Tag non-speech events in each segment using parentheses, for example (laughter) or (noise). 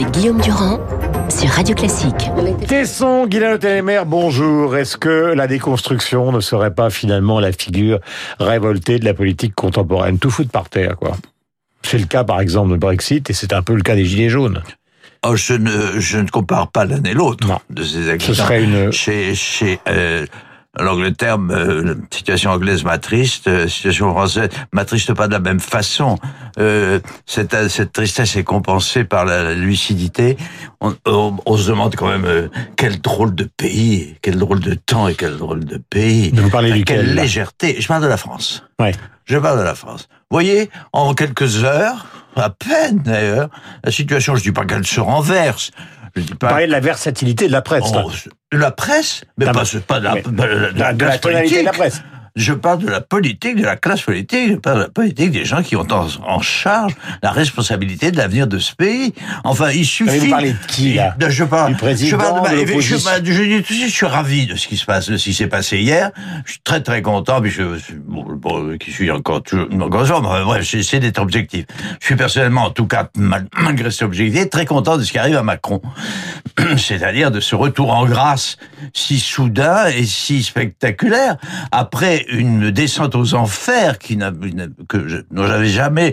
avec Guillaume Durand sur Radio Classique. Tesson, Guylaine Télémère, bonjour. Est-ce que la déconstruction ne serait pas finalement la figure révoltée de la politique contemporaine? Tout foutre par terre, quoi. C'est le cas, par exemple, de Brexit, et c'est un peu le cas des Gilets jaunes. Oh, je ne, je ne compare pas l'un et l'autre de ces accidents. Ce serait une... Chez, chez euh, l'Angleterre, euh, situation anglaise m'attriste, la situation française m'attriste pas de la même façon. Euh, cette, cette tristesse est compensée par la lucidité. On, on, on se demande quand même euh, quel drôle de pays, quel drôle de temps et quel drôle de pays. Mais vous parlez duquel, Quelle légèreté. Je parle de la France. Ouais. Je parle de la France. Vous voyez, en quelques heures, à peine d'ailleurs, la situation, je dis pas qu'elle se renverse. Je dis Vous pas parlez de la versatilité de la presse. Oh, la presse, mais pas, pas de la, de la- de la de la classe tonalité de la politique. presse. Je parle de la politique, de la classe politique, je parle de la politique des gens qui ont en, en charge la responsabilité de l'avenir de ce pays. Enfin, il suffit. Mais vous parlez de qui, là De- je parle, Du président, je parle de je, je, je dis tout de suite, je suis ravi de ce qui se passe, de ce qui s'est passé hier. Je suis très très content, puis je, bon, bon, qui suis encore toujours, encore mais bref, j'essaie d'être objectif. Je suis personnellement, en tout cas, mal- malgré cette objectivité, très content de ce qui arrive à Macron. (clears throat) C'est-à-dire de ce retour en grâce si soudain et si spectaculaire après une descente aux enfers qui n'a, n'a- que je, dont j'avais jamais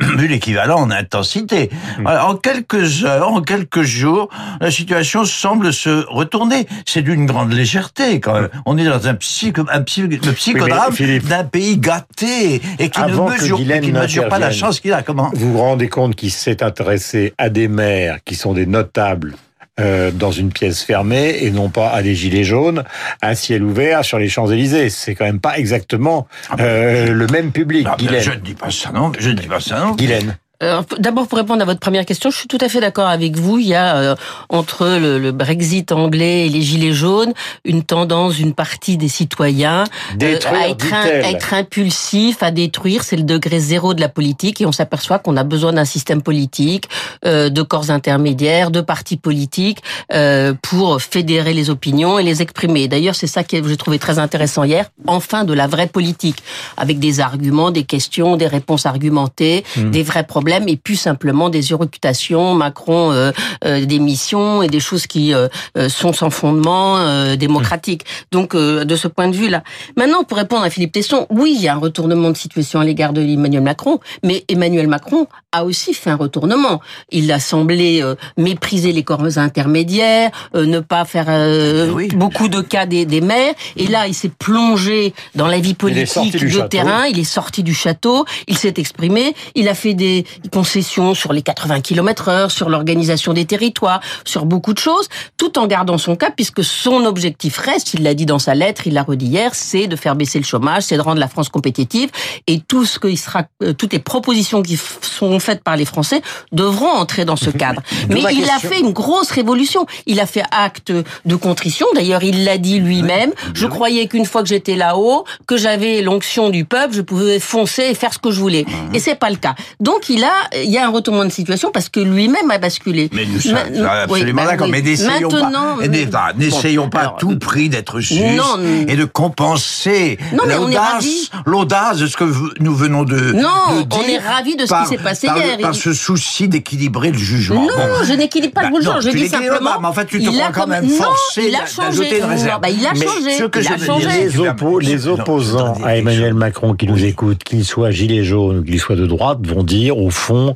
vu (clears throat) l'équivalent en intensité. Voilà, en quelques heures, en quelques jours, la situation semble se retourner. C'est d'une grande légèreté quand même. On est dans un, psycho, un psychodrame d'un pays gâté et qui Avant ne mesure, Guylaine qui ne mesure pas la chance qu'il a. Comment? Vous vous rendez compte qu'il s'est intéressé à des maires qui sont des notables euh, dans une pièce fermée et non pas à des gilets jaunes à ciel ouvert sur les Champs-Élysées. C'est quand même pas exactement euh, le même public. Ah ben. Je ne dis pas ça non, je ne dis pas ça non. Guylaine. Alors, D'abord, pour répondre à votre première question, je suis tout à fait d'accord avec vous. Il y a euh, entre le, le Brexit anglais et les gilets jaunes une tendance d'une partie des citoyens euh, à être, un- à être impulsif, à détruire. C'est le degré zéro de la politique et on s'aperçoit qu'on a besoin d'un système politique, euh, de corps intermédiaires, de partis politiques euh, pour fédérer les opinions et les exprimer. D'ailleurs, c'est ça que j'ai trouvé très intéressant hier. Enfin, de la vraie politique avec des arguments, des questions, des réponses argumentées, des vrais problèmes et plus simplement des irrécutations, Macron euh, euh, des missions et des choses qui euh, euh, sont sans fondement euh, démocratique. Donc euh, de ce point de vue là. Maintenant pour répondre à Philippe Tesson, oui, il y a un retournement de situation à l'égard de Emmanuel Macron, mais Emmanuel Macron a aussi fait un retournement. Il a semblé euh, mépriser les corps intermédiaires, euh, ne pas faire euh, Oui. beaucoup de cas des, des maires et là il s'est plongé dans la vie politique de château. terrain, il est sorti du château, il s'est exprimé, il a fait des concessions sur les 80 km heure, sur l'organisation des territoires, sur beaucoup de choses, tout en gardant son cap, puisque son objectif reste, il l'a dit dans sa lettre, il l'a redit hier, c'est de faire baisser le chômage, c'est de rendre la France compétitive, et tout ce qui sera, euh, toutes les propositions qui sont faites par les Français devront entrer dans ce cadre. Mais ma il a fait une grosse révolution. Il a fait acte de contrition. D'ailleurs, il l'a dit lui-même. Je croyais qu'une fois que j'étais là-haut, que j'avais l'onction du peuple, je pouvais foncer et faire ce que je voulais. Et c'est pas le cas. Donc il a, il y a un retournement de situation parce que lui-même a basculé. Mais nous sommes Ma- absolument oui, bah d'accord. oui. Mais n'essayons pas, n'essayons pas à alors, tout prix d'être juste non, et de compenser l'audace, de ce que nous venons de, Non, de on dire est ravis de ce qui par- s'est passé par, hier. Par Il- ce souci d'équilibrer le jugement. Non, Bon. je n'équilibre pas Bah, le non, genre. Je dis simplement. pas, mais en fait, tu te crois a quand même forcé il a d'a- changé. d'ajouter une réserve. Non, bah, il a Mais changé. ce que il je a veux changé. dire, Les, opposants dire à Emmanuel. Macron qui nous écoutent, qu'ils soient gilets jaunes ou qu'ils soient de droite, vont dire au fond,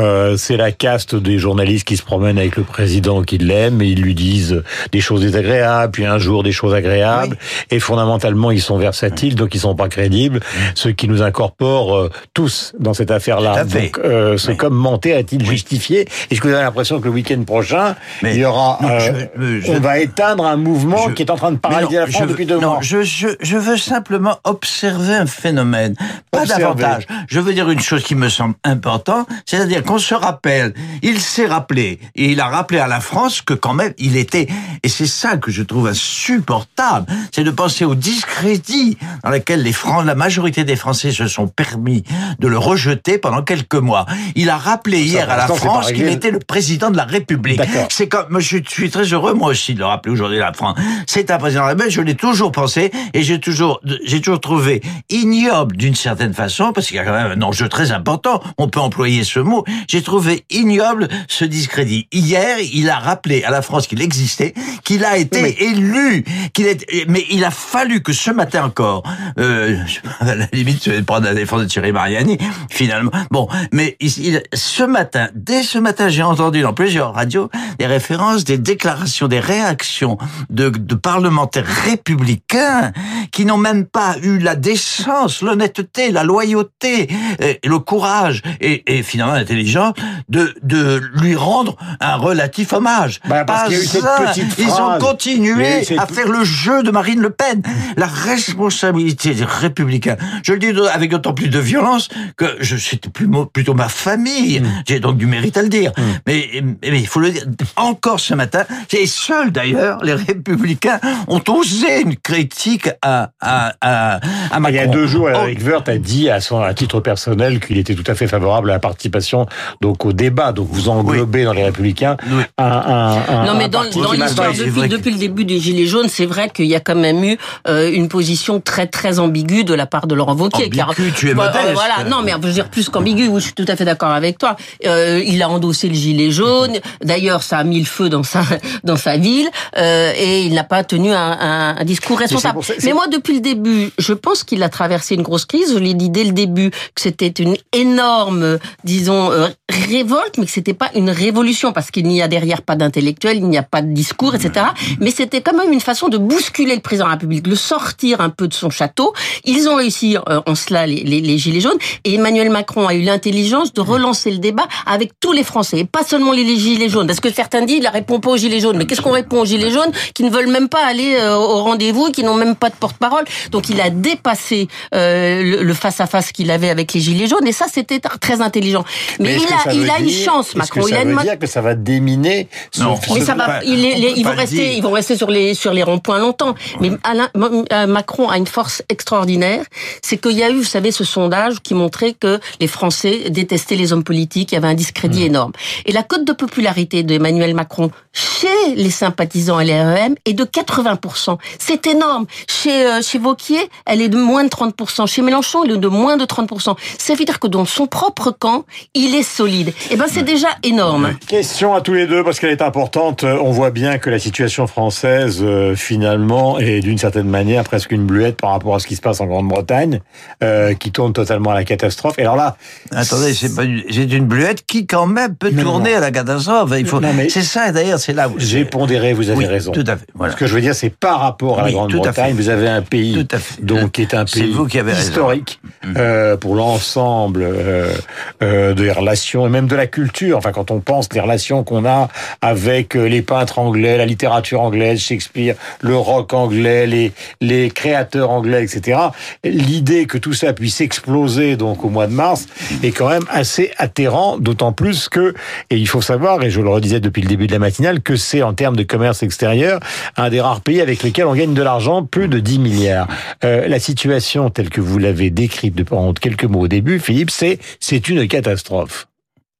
euh, c'est la caste des journalistes qui se promènent avec le président qui l'aime et ils lui disent des choses désagréables, puis un jour des choses agréables. Et fondamentalement, ils sont versatiles, donc ils sont pas crédibles. Ce qui nous incorpore euh, tous dans cette affaire-là. Donc, euh, ce Oui. commentaire est-il justifié? Est-ce que vous avez l'impression que le week-end prochain, Mais- il y aura, non, euh, je- je- on va éteindre un mouvement Je- qui est en train de paralyser la France depuis deux non, mois Je, veux simplement observer un phénomène, pas Observer. davantage. Je veux dire une chose qui me semble importante, c'est-à-dire qu'on se rappelle, il s'est rappelé, et il a rappelé à la France que quand même il était, et c'est ça que je trouve insupportable, c'est de penser au discrédit dans lequel les Francs, la majorité des Français se sont permis de le rejeter pendant quelques mois. Il a rappelé hier à la France qu'il était le président de la République. C'est comme, je suis très heureux, moi aussi, de le rappeler aujourd'hui à la France. C'est un président de la République, je l'ai toujours pensé, et j'ai toujours, j'ai toujours trouvé ignoble d'une certaine façon, parce qu'il y a quand même un enjeu très important. On peut en employer ce mot. J'ai trouvé ignoble ce discrédit. Hier, il a rappelé à la France qu'il existait, qu'il a été élu, qu'il est, mais il a fallu que ce matin encore, euh, (laughs) à la limite, je vais prendre la défense de Thierry Mariani, finalement. Bon, mais il, ce matin, dès ce matin, j'ai entendu dans plusieurs radios des références, des déclarations, des réactions de, de parlementaires républicains qui n'ont même pas eu la décence, l'honnêteté, la loyauté, et le courage et, et finalement l'intelligence de, de lui rendre un relatif hommage. Bah, parce qu'il y a eu cette ça. petite Ils ont phrase. Continué à faire le jeu de Marine Le Pen. La responsabilité des républicains. Je le dis avec d'autant plus de violence que je c'était plus plutôt ma famille. Mm. J'ai donc du mérite à le dire. Mais, mais il faut le dire encore ce matin. Et seuls d'ailleurs les républicains ont osé une critique à à à, à Macron. Il y a deux jours, Oh, Eric Woerth a dit à son à titre personnel qu'il était tout à fait favorable à la participation donc au débat. Donc vous englobez dans les Républicains Oui. un, un, un Non, mais un dans, l'histoire, depuis, que- depuis le début des Gilets jaunes, c'est vrai qu'il y a quand même eu euh, une position très très ambiguë de la part de Laurent Wauquiez. Ambigu, tu es Voilà, modeste. Voilà, non, mais je veux dire plus qu'ambigu, oui, je suis tout à fait d'accord avec toi. Euh, il a endossé le gilet jaune. D'ailleurs, ça a mis le feu dans sa (laughs) dans sa ville euh, et il n'a pas tenu un, un, un discours responsable. ça- Mais moi, depuis le début, je pense qu'il a traversé une grosse crise. Je l'ai dit dès le début que c'était une énorme, disons, euh, révolte, mais que c'était pas une révolution parce qu'il n'y a derrière pas d'intellectuel, il n'y a pas de discours, etc. Mais c'était quand même une façon de bousculer le président de la République, le sortir un peu de son château. Ils ont réussi euh, en cela les, gilets jaunes et Emmanuel Macron a eu l'intelligence de relancer le débat avec tous les Français et pas seulement les, les gilets jaunes parce que certains disent il répond pas aux gilets jaunes. Mais qu'est-ce qu'on répond aux gilets jaunes qui ne veulent même pas aller euh, au rendez-vous, qui n'ont même pas de porte-parole? Donc il a dépassé euh, le- le face-à-face qu'il avait avec les gilets jaunes et ça c'était très intelligent. Mais, il a, il une dire- chance, que Macron. Il ça a une veut dire que ça va déminer Non. mais ça va, pas- il est- on les- peut ils vont rester, dire. ils vont rester sur les sur les ronds-points longtemps. Mais Alain, euh, Macron a une force extraordinaire, c'est qu'il y a eu, vous savez, ce sondage qui montrait que les Français détestaient les hommes politiques, il y avait un discrédit énorme. Et la cote de popularité d'Emmanuel Macron chez les sympathisants LREM est de 80%. C'est énorme. Chez euh, chez Vauquier, elle est de moins de 30%. Chez Mélenchon, elle est de moins de 30%. Ça veut dire que dans son propre camp, il est solide. Et ben c'est déjà énorme. Question à tous les deux parce qu'elle est importante. Euh, On voit bien que la situation française euh, finalement est d'une certaine manière presque une bluette par rapport à ce qui se passe en Grande-Bretagne, euh, qui tourne totalement à la catastrophe. Et alors là, Attendez, c'est une- bluette qui quand même peut Non, tourner non. à la catastrophe. Il faut. Non, mais- C'est ça d'ailleurs, c'est là où j'ai pondéré, vous avez Oui, raison. Tout à fait. Voilà. Ce que je veux dire, c'est par rapport à Oui, la Grande-Bretagne, vous avez un pays Tout à fait. donc qui est un C'est pays vous qui avez raison. historique euh, pour l'ensemble euh, des relations et même de la culture. Enfin, quand on pense des relations qu'on a avec euh, les peintres anglais, la littérature anglaise, Shakespeare, le rock anglais, les les créateurs anglais, etc. L'idée que tout ça puisse exploser donc au mois de mars est quand même assez atterrant, d'autant plus que et il faut savoir et je le redisais depuis le début de la matinale que c'est en termes de commerce extérieur un des rares pays avec lesquels on gagne de l'argent, plus de 10 milliards. Euh, la situation telle que vous l'avez décrite de- en quelques mots au début, Philippe, c'est c'est une catastrophe.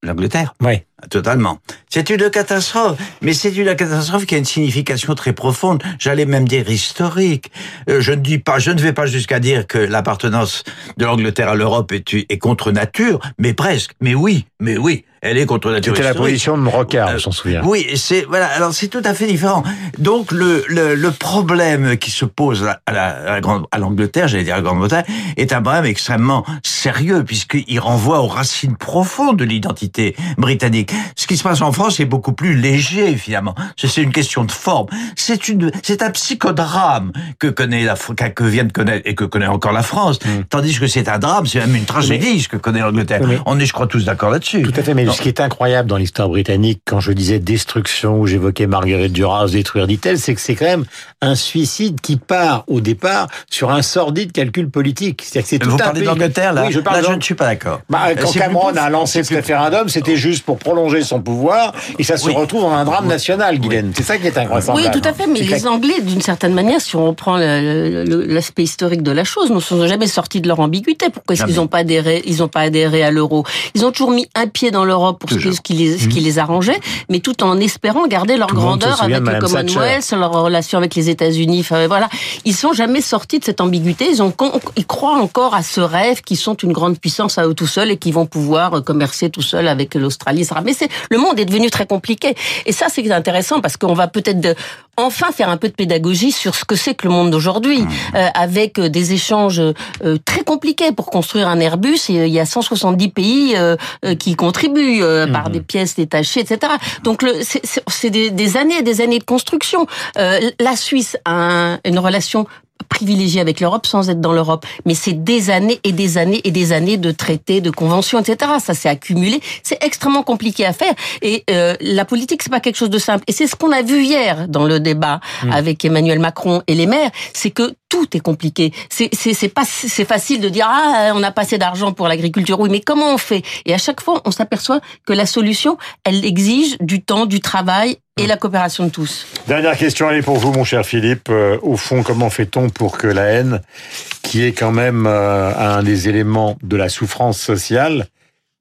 L'Angleterre? Ouais. Totalement. C'est une catastrophe, mais c'est une catastrophe qui a une signification très profonde, j'allais même dire historique. Euh, je ne dis pas, je ne vais pas jusqu'à dire que l'appartenance de l'Angleterre à l'Europe est, est contre nature, mais presque. Mais oui, mais oui, elle est contre nature. C'était la position de Rocard, Euh, on s'en souvient. Oui, c'est voilà. Alors c'est tout à fait différent. Donc le le, le problème qui se pose à la, à la grande à l'Angleterre, j'allais dire à la Grande-Bretagne, est un problème extrêmement sérieux puisqu'il renvoie aux racines profondes de l'identité britannique. Ce qui se passe en France est beaucoup plus léger finalement. C'est une question de forme. C'est une c'est un psychodrame que connaît la que vient de connaître et que connaît encore la France. Tandis que c'est un drame, c'est même une tragédie ce que connaît l'Angleterre. Oui, On est, je crois, tous d'accord là-dessus. Tout à fait, mais Non. ce qui est incroyable dans l'histoire britannique, quand je disais destruction, où j'évoquais Marguerite Duras, détruire, dit-elle, c'est que c'est quand même un suicide qui part au départ sur un sordide calcul politique. C'est-à-dire que c'est tout Vous un parlez d'Angleterre là Oui, je parle Là, je ne suis pas d'accord. Bah, Euh, quand Cameron a lancé ce référendum, c'était juste pour prolonger prolonger son pouvoir et ça se Oui. retrouve en un drame national, Guylaine. C'est ça qui est invraisemblable. Oui, tout à fait. Mais les Anglais, d'une certaine manière, si on reprend l'aspect historique de la chose, ne sont jamais sortis de leur ambiguïté. Pourquoi est-ce qu'ils n'ont pas adhéré Ils n'ont pas adhéré à l'euro? Ils ont toujours mis un pied dans l'Europe pour ce, Toujours. qui- ce qui les, ce qui les arrangeait, mais tout en espérant garder leur Tout grandeur avec le Madame Thatcher. Commonwealth, leur relation avec les États-Unis. Enfin, voilà, ils sont jamais sortis de cette ambiguïté. Ils ont, con- ils croient encore à ce rêve qu'ils sont une grande puissance à eux tout seuls et qu'ils vont pouvoir euh, commercer tout seuls avec l'Australie. Mais le monde est devenu très compliqué. Et ça, c'est intéressant parce qu'on va peut-être enfin faire un peu de pédagogie sur ce que c'est que le monde d'aujourd'hui, euh, avec euh, des échanges euh, très compliqués pour construire un Airbus. Et, il y a 170 pays euh, qui contribuent euh, par des pièces détachées, etc. Donc c'est- des, des années et des années de construction. La Suisse a un- une relation privilégiée avec l'Europe sans être dans l'Europe. Mais c'est des années et des années et des années de traités, de conventions, etc. Ça s'est accumulé. C'est extrêmement compliqué à faire. Et euh, la politique, c'est pas quelque chose de simple. Et c'est ce qu'on a vu hier dans le débat avec Emmanuel Macron et les maires, c'est que tout est compliqué. C'est pas c'est facile de dire ah on a pas assez d'argent pour l'agriculture. Oui, mais comment on fait? Et à chaque fois, on s'aperçoit que la solution, elle exige du temps, du travail et la coopération de tous. Dernière question, elle est pour vous, mon cher Philippe. Euh, au fond, comment fait-on pour que la haine, qui est quand même euh, un des éléments de la souffrance sociale,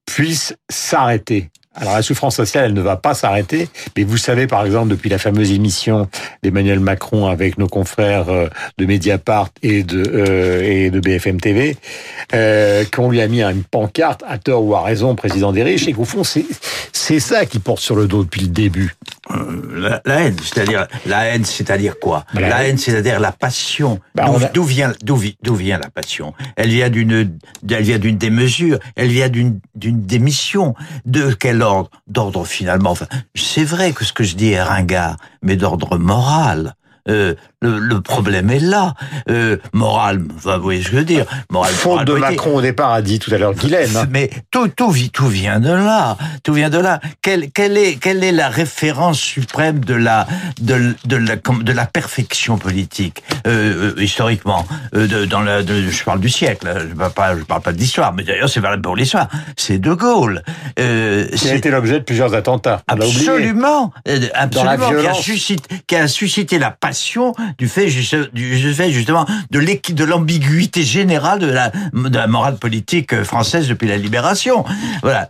puisse s'arrêter? Alors la souffrance sociale, elle ne va pas s'arrêter, mais vous savez par exemple depuis la fameuse émission d'Emmanuel Macron avec nos confrères euh, de Mediapart et de euh, et de BFM TV, euh, qu'on lui a mis une pancarte à tort ou à raison, président des riches, et qu'au fond c'est c'est ça qui porte sur le dos depuis le début. Euh, la, la haine, c'est-à-dire la haine, c'est-à-dire quoi? Bah, la haine. c'est-à-dire la passion. Bah, D'où a- vient d'où vi- d'où vient la passion? Elle vient d'une elle vient d'une démesure, elle vient d'une d'une démission. De quel ordre? D'ordre finalement. Enfin, c'est vrai que ce que je dis est ringard, mais d'ordre moral. Euh, le, le problème est là. Euh, moral, enfin, vous voyez ce que je veux dire Moral, moral de. Macron au départ a dit tout à l'heure Guylaine. hein. Mais tout, tout, tout vient de là. Tout vient de là. Quelle, quelle est, quelle est la référence suprême de la, de, de la, de la perfection politique euh, euh, historiquement euh, de, dans la, de- Je parle du siècle. hein, Je parle pas, je parle pas de l'histoire. Mais d'ailleurs, c'est valable pour l'histoire. C'est De Gaulle. Euh, Qui a été l'objet de plusieurs attentats. L'a. Absolument, euh, absolument, qui a, suscité, qui a suscité la passion du fait, du fait justement de l'ambiguïté générale de la, de la morale politique euh, française depuis la libération. Voilà.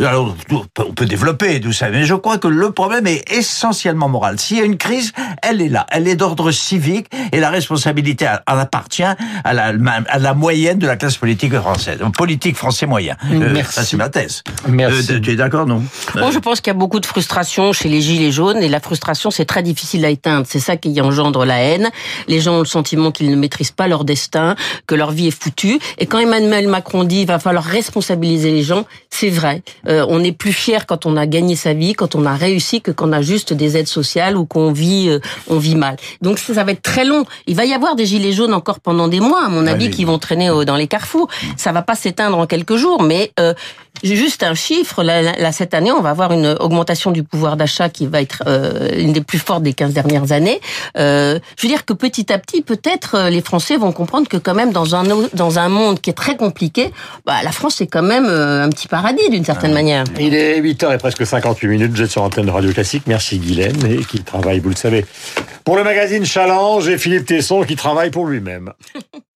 Alors, on peut développer tout ça, mais je crois que le problème est essentiellement moral. S'il y a une crise, elle est là, elle est d'ordre civique et la responsabilité en appartient à la, à la moyenne de la classe politique française, politique français moyen. Euh, Merci. ça, c'est ma thèse. Merci. Euh, tu es d'accord, non? Moi, je pense qu'il y a beaucoup de frustration chez les gilets jaunes et la frustration, c'est très difficile à éteindre. C'est ça qui engendre la haine. Les gens ont le sentiment qu'ils ne maîtrisent pas leur destin, que leur vie est foutue. Et quand Emmanuel Macron dit il va falloir responsabiliser les gens, c'est vrai. Euh, on est plus fier quand on a gagné sa vie, quand on a réussi, que quand on a juste des aides sociales ou qu'on vit, euh, on vit mal. Donc ça, ça va être très long. Il va y avoir des gilets jaunes encore pendant des mois, à mon avis, oui. qui vont traîner euh, dans les carrefours. Ça va pas s'éteindre en quelques jours, mais euh, juste un chiffre. Là, là, là, cette année, on va avoir une augmentation du pouvoir d'achat qui va être euh, une des plus fortes des 15 dernières années. Euh, je veux dire que petit à petit, peut-être, euh, les Français vont comprendre que quand même, dans un dans un monde qui est très compliqué, bah, la France c'est quand même euh, un petit paradis d'une certaine manière. Il est 8h et presque 58 minutes, vous êtes sur antenne de Radio Classique. Merci Guylaine, et qui travaille, vous le savez, pour le magazine Challenge, et Philippe Tesson qui travaille pour lui-même. (laughs)